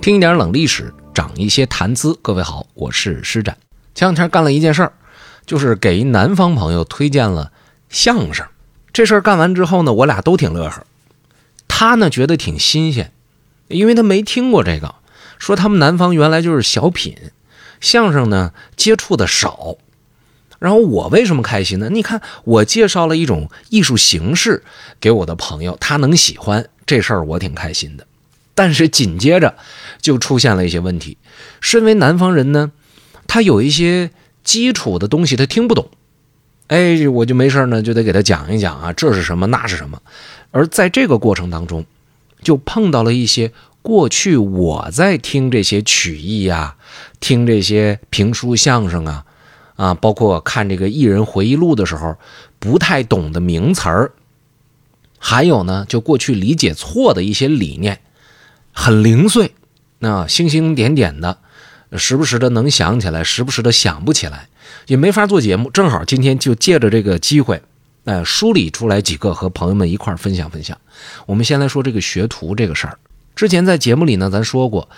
听一点冷历史，长一些谈资。各位好，我是施展。前两天干了一件事儿，就是给一南方朋友推荐了相声。这事儿干完之后呢，我俩都挺乐呵。他呢觉得挺新鲜，因为他没听过这个，说他们南方原来就是小品，相声呢接触的少。然后我为什么开心呢？你看，我介绍了一种艺术形式给我的朋友，他能喜欢这事儿，我挺开心的。但是紧接着就出现了一些问题。身为南方人呢，他有一些基础的东西他听不懂，哎，我就没事呢，就得给他讲一讲啊，这是什么，那是什么。而在这个过程当中，就碰到了一些过去我在听这些曲艺呀，听这些评书相声啊。啊，包括看这个艺人回忆录的时候，不太懂的名词儿，还有呢，就过去理解错的一些理念，很零碎，那星星点点的，时不时的能想起来，时不时的想不起来，也没法做节目。正好今天就借着这个机会，呃，梳理出来几个和朋友们一块分享分享。我们先来说这个学徒这个事儿。之前在节目里呢，咱说过，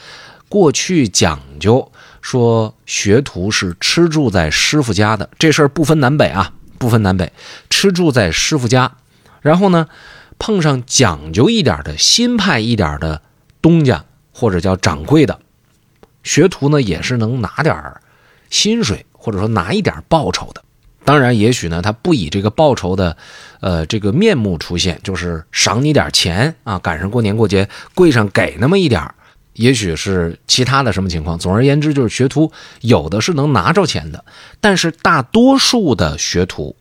过去讲究。说学徒是吃住在师傅家的，这事儿不分南北啊，不分南北，吃住在师傅家。然后呢，碰上讲究一点的新派一点的东家或者叫掌柜的，学徒呢也是能拿点薪水或者说拿一点报酬的。当然，也许呢他不以这个报酬的，呃这个面目出现，就是赏你点钱啊，赶上过年过节，柜上给那么一点也许是其他的什么情况，总而言之，就是学徒有的是能拿着钱的，但是大多数的学徒，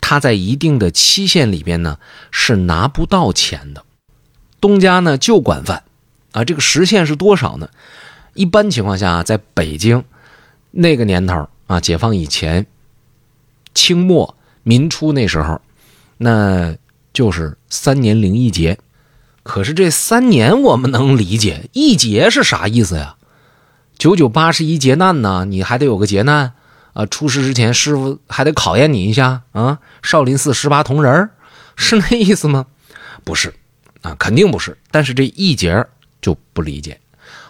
他在一定的期限里边呢是拿不到钱的。东家呢就管饭，啊，这个时限是多少呢？一般情况下，在北京那个年头啊，解放以前，清末民初那时候，那就是三年零一节。可是这三年我们能理解，一劫是啥意思呀？九九八十一劫难呢，你还得有个劫难啊！出师之前，师傅还得考验你一下啊！少林寺十八铜人是那意思吗？不是啊，肯定不是。但是这一劫就不理解。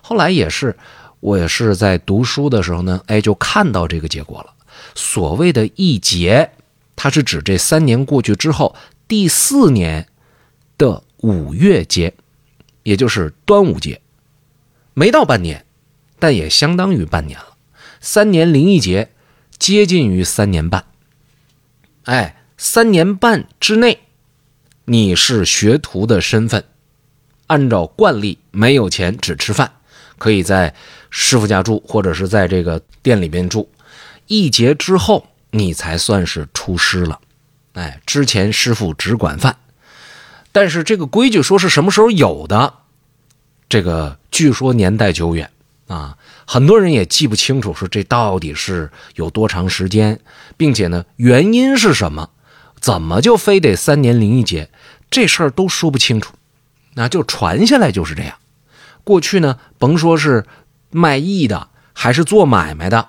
后来也是，我也是在读书的时候呢，哎，就看到这个结果了。所谓的一劫，它是指这三年过去之后，第四年的。五月节，也就是端午节，没到半年，但也相当于半年了。三年零一节，接近于三年半。哎，三年半之内，你是学徒的身份，按照惯例，没有钱只吃饭，可以在师傅家住，或者是在这个店里边住。一节之后，你才算是出师了。哎，之前师傅只管饭。但是这个规矩说是什么时候有的？这个据说年代久远啊，很多人也记不清楚，说这到底是有多长时间，并且呢，原因是什么？怎么就非得三年零一节？这事儿都说不清楚，那就传下来就是这样。过去呢，甭说是卖艺的，还是做买卖的，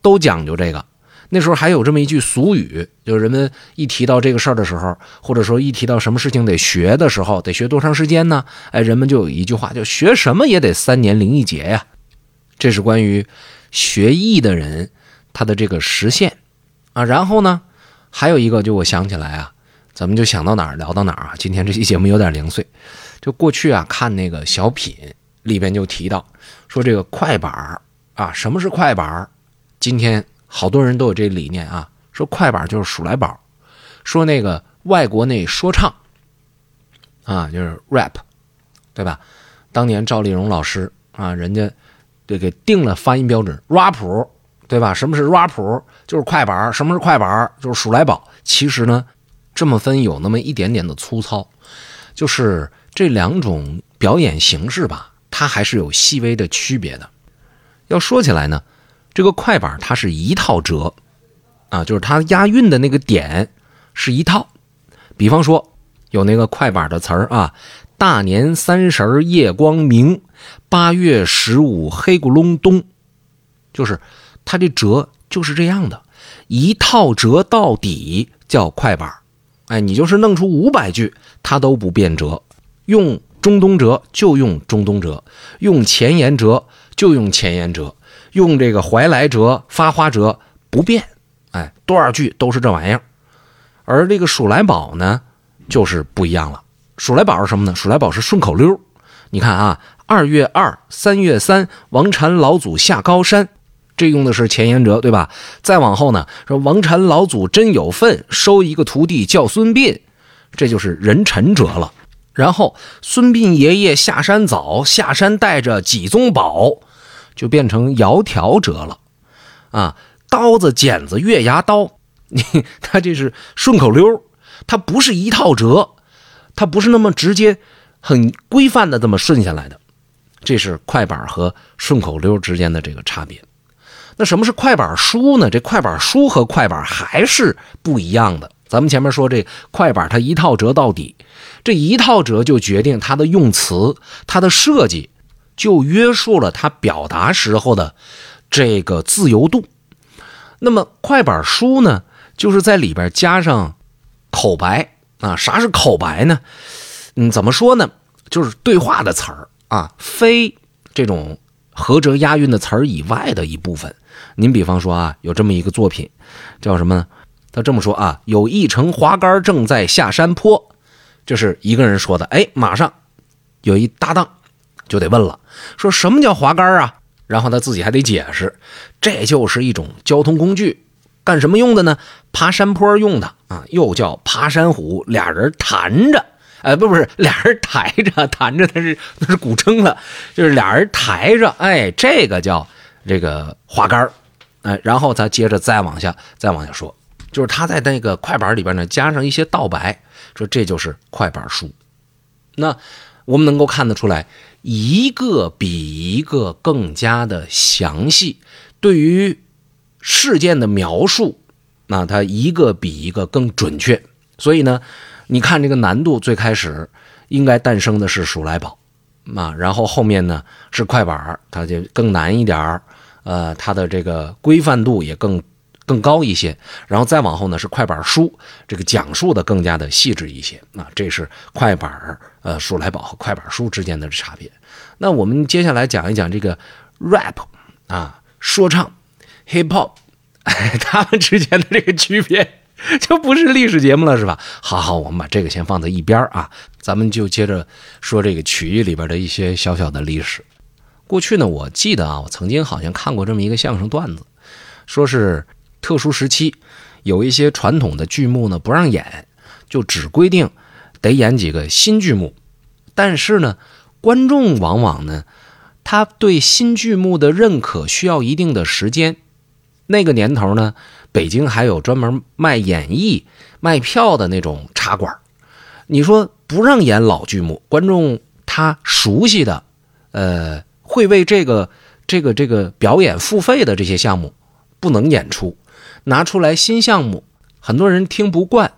都讲究这个。那时候还有这么一句俗语，就是人们一提到这个事儿的时候，或者说一提到什么事情得学的时候，得学多长时间呢？哎，人们就有一句话，就学什么也得三年零一节呀。这是关于学艺的人他的这个实现啊。然后呢，还有一个，就我想起来啊，咱们就想到哪儿聊到哪儿啊。今天这期节目有点零碎，就过去啊看那个小品里边就提到说这个快板儿啊，什么是快板儿？今天。好多人都有这理念啊，说快板就是数来宝，说那个外国那说唱啊，就是 rap，对吧？当年赵丽蓉老师啊，人家这给定了发音标准，rap，对吧？什么是 rap？就是快板。什么是快板？就是数来宝。其实呢，这么分有那么一点点的粗糙，就是这两种表演形式吧，它还是有细微的区别的。要说起来呢。这个快板它是一套折，啊，就是它押韵的那个点是一套。比方说有那个快板的词儿啊，大年三十夜光明，八月十五黑咕隆咚，就是它这折就是这样的，一套折到底叫快板。哎，你就是弄出五百句，它都不变折，用中东折就用中东折，用前言折就用前言折，用这个怀来折、发花折不变。哎，多少句都是这玩意儿。而这个数来宝呢，就是不一样了。数来宝是什么呢？数来宝是顺口溜。你看啊，二月二，三月三，王禅老祖下高山，这用的是前言折，对吧？再往后呢，说王禅老祖真有份，收一个徒弟叫孙膑，这就是人臣折了。然后孙膑爷爷下山早，下山带着几宗宝，就变成窈窕折了。啊，刀子、剪子、月牙刀，你他这是顺口溜，它不是一套折，它不是那么直接。很规范的这么顺下来的，这是快板和顺口溜之间的这个差别。那什么是快板书呢？这快板书和快板还是不一样的。咱们前面说这快板它一套折到底，这一套折就决定它的用词、它的设计，就约束了它表达时候的这个自由度。那么快板书呢，就是在里边加上口白啊。啥是口白呢？嗯，怎么说呢？就是对话的词儿啊，非这种合辙押韵的词儿以外的一部分。您比方说啊，有这么一个作品，叫什么呢？他这么说啊：“有一乘滑竿正在下山坡。”就是一个人说的。哎，马上有一搭档就得问了，说什么叫滑竿啊？然后他自己还得解释，这就是一种交通工具，干什么用的呢？爬山坡用的啊，又叫爬山虎，俩人弹着。哎，不不是，俩人抬着弹着，那是那是古筝了，就是俩人抬着，哎，这个叫这个滑杆哎，然后他接着再往下，再往下说，就是他在那个快板里边呢加上一些道白，说这就是快板书。那我们能够看得出来，一个比一个更加的详细，对于事件的描述，那它一个比一个更准确，所以呢。你看这个难度，最开始应该诞生的是数来宝，啊，然后后面呢是快板它就更难一点儿，呃，它的这个规范度也更更高一些，然后再往后呢是快板书，这个讲述的更加的细致一些，啊，这是快板呃数来宝和快板书之间的差别。那我们接下来讲一讲这个 rap 啊，说唱 hip hop，他们之间的这个区别。就不是历史节目了，是吧？好好，我们把这个先放在一边啊，咱们就接着说这个曲艺里边的一些小小的历史。过去呢，我记得啊，我曾经好像看过这么一个相声段子，说是特殊时期有一些传统的剧目呢不让演，就只规定得演几个新剧目。但是呢，观众往往呢，他对新剧目的认可需要一定的时间。那个年头呢。北京还有专门卖演艺、卖票的那种茶馆你说不让演老剧目，观众他熟悉的，呃，会为这个、这个、这个表演付费的这些项目不能演出，拿出来新项目，很多人听不惯，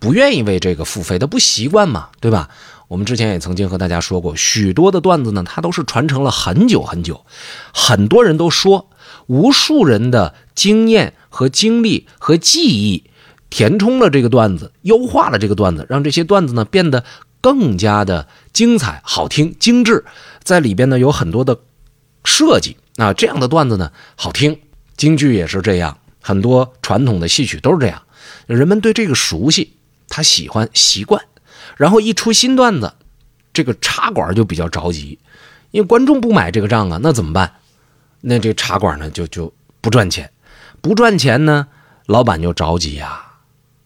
不愿意为这个付费，他不习惯嘛，对吧？我们之前也曾经和大家说过，许多的段子呢，它都是传承了很久很久，很多人都说，无数人的经验。和经历和记忆填充了这个段子，优化了这个段子，让这些段子呢变得更加的精彩、好听、精致。在里边呢有很多的设计啊，这样的段子呢好听。京剧也是这样，很多传统的戏曲都是这样。人们对这个熟悉，他喜欢习惯，然后一出新段子，这个茶馆就比较着急，因为观众不买这个账啊，那怎么办？那这茶馆呢就就不赚钱。不赚钱呢，老板就着急呀，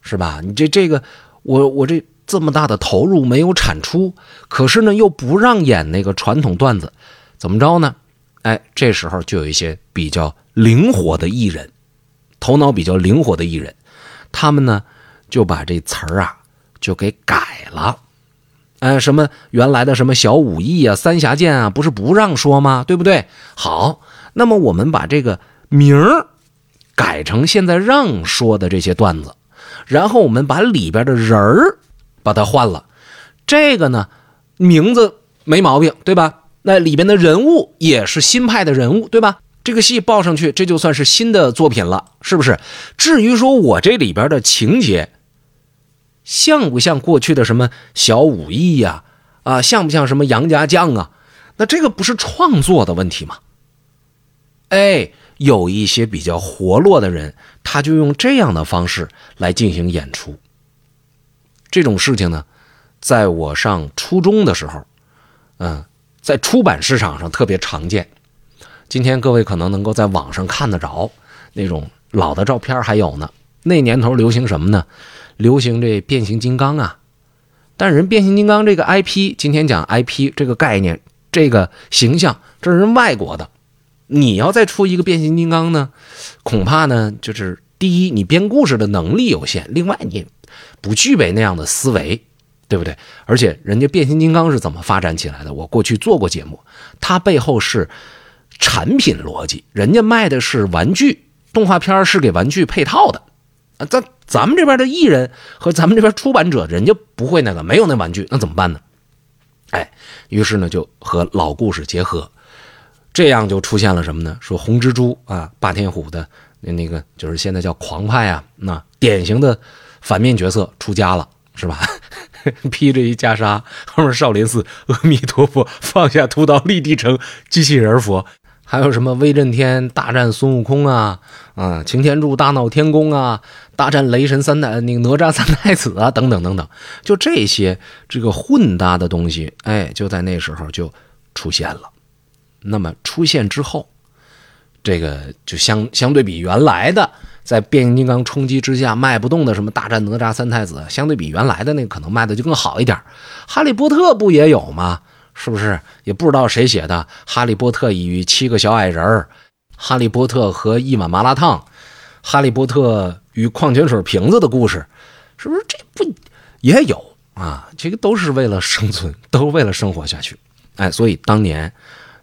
是吧？你这这个，我我这这么大的投入没有产出，可是呢又不让演那个传统段子，怎么着呢？哎，这时候就有一些比较灵活的艺人，头脑比较灵活的艺人，他们呢就把这词儿啊就给改了，呃，什么原来的什么小武艺啊、三峡剑啊，不是不让说吗？对不对？好，那么我们把这个名儿。改成现在让说的这些段子，然后我们把里边的人儿把它换了，这个呢名字没毛病，对吧？那里边的人物也是新派的人物，对吧？这个戏报上去，这就算是新的作品了，是不是？至于说我这里边的情节像不像过去的什么小武艺呀，啊，像不像什么杨家将啊？那这个不是创作的问题吗？哎，有一些比较活络的人，他就用这样的方式来进行演出。这种事情呢，在我上初中的时候，嗯，在出版市场上特别常见。今天各位可能能够在网上看得着那种老的照片，还有呢。那年头流行什么呢？流行这变形金刚啊。但人变形金刚这个 IP，今天讲 IP 这个概念，这个形象，这是人外国的。你要再出一个变形金刚呢，恐怕呢，就是第一，你编故事的能力有限；另外，你不具备那样的思维，对不对？而且人家变形金刚是怎么发展起来的？我过去做过节目，它背后是产品逻辑，人家卖的是玩具，动画片是给玩具配套的。啊，咱咱们这边的艺人和咱们这边出版者，人家不会那个，没有那玩具，那怎么办呢？哎，于是呢，就和老故事结合，这样就出现了什么呢？说红蜘蛛啊，霸天虎的那那个，就是现在叫狂派啊，那典型的反面角色出家了，是吧？披着一袈裟，后面少林寺，阿弥陀佛，放下屠刀立地成，机器人佛。还有什么威震天大战孙悟空啊，啊，擎天柱大闹天宫啊，大战雷神三太那个哪吒三太子啊，等等等等，就这些这个混搭的东西，哎，就在那时候就出现了。那么出现之后，这个就相相对比原来的在变形金刚冲击之下卖不动的什么大战哪吒三太子，相对比原来的那个可能卖的就更好一点。哈利波特不也有吗？是不是也不知道谁写的《哈利波特与七个小矮人儿》《哈利波特和一碗麻辣烫》《哈利波特与矿泉水瓶子的故事》？是不是这不也有啊？这个都是为了生存，都为了生活下去。哎，所以当年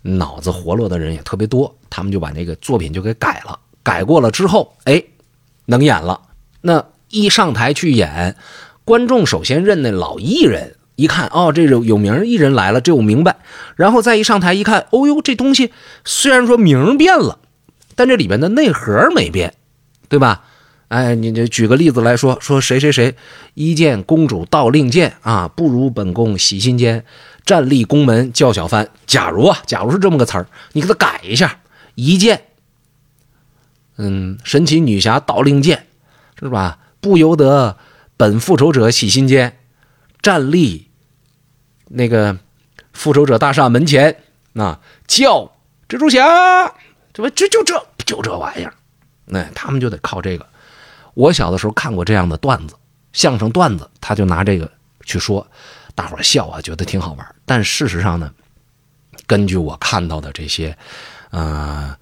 脑子活络的人也特别多，他们就把那个作品就给改了。改过了之后，哎，能演了。那一上台去演，观众首先认那老艺人。一看哦，这有有名艺人来了，这我明白。然后再一上台一看，哦呦，这东西虽然说名变了，但这里边的内核没变，对吧？哎，你你举个例子来说，说谁谁谁，一见公主到令箭啊，不如本宫洗心间，站立宫门叫小番。假如啊，假如是这么个词儿，你给他改一下，一见，嗯，神奇女侠到令箭，是吧？不由得本复仇者洗心间，站立。那个复仇者大厦门前，那叫蜘蛛侠，这不这就这就这玩意儿，那他们就得靠这个。我小的时候看过这样的段子，相声段子，他就拿这个去说，大伙笑啊，觉得挺好玩。但事实上呢，根据我看到的这些，呃，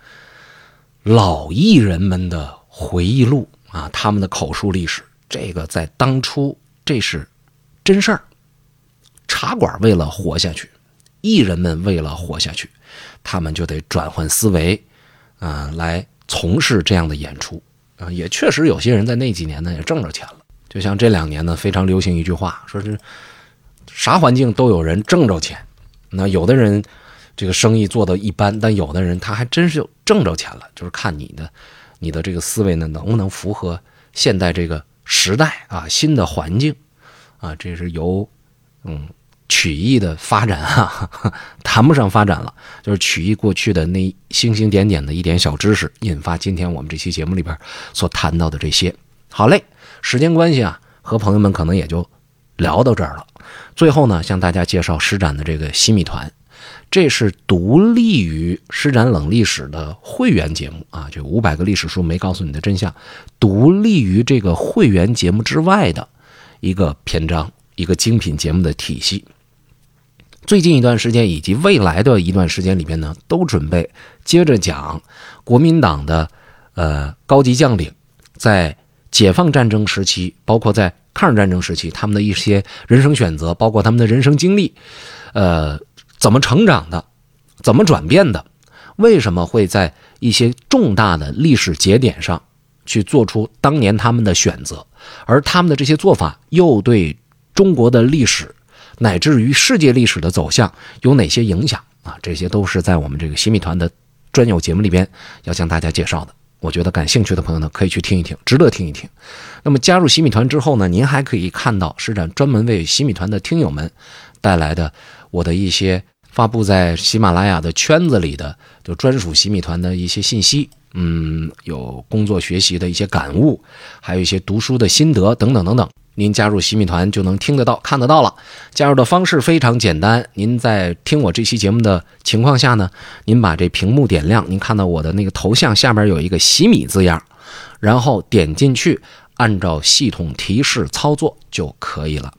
老艺人们的回忆录啊，他们的口述历史，这个在当初这是真事儿。茶馆为了活下去，艺人们为了活下去，他们就得转换思维，啊，来从事这样的演出，啊，也确实有些人在那几年呢也挣着钱了。就像这两年呢，非常流行一句话，说是啥环境都有人挣着钱。那有的人这个生意做的一般，但有的人他还真是挣着钱了，就是看你的你的这个思维呢能不能符合现代这个时代啊新的环境啊，这是由嗯。曲艺的发展啊，谈不上发展了，就是曲艺过去的那星星点点的一点小知识，引发今天我们这期节目里边所谈到的这些。好嘞，时间关系啊，和朋友们可能也就聊到这儿了。最后呢，向大家介绍施展的这个新米团，这是独立于施展冷历史的会员节目啊，就五百个历史书没告诉你的真相，独立于这个会员节目之外的一个篇章，一个精品节目的体系。最近一段时间以及未来的一段时间里边呢，都准备接着讲国民党的呃高级将领在解放战争时期，包括在抗日战争时期，他们的一些人生选择，包括他们的人生经历，呃，怎么成长的，怎么转变的，为什么会在一些重大的历史节点上去做出当年他们的选择，而他们的这些做法又对中国的历史。乃至于世界历史的走向有哪些影响啊？这些都是在我们这个新米团的专有节目里边要向大家介绍的。我觉得感兴趣的朋友呢，可以去听一听，值得听一听。那么加入洗米团之后呢，您还可以看到施展专门为洗米团的听友们带来的我的一些发布在喜马拉雅的圈子里的就专属洗米团的一些信息。嗯，有工作学习的一些感悟，还有一些读书的心得等等等等。您加入洗米团就能听得到、看得到了。加入的方式非常简单，您在听我这期节目的情况下呢，您把这屏幕点亮，您看到我的那个头像下面有一个“洗米”字样，然后点进去，按照系统提示操作就可以了。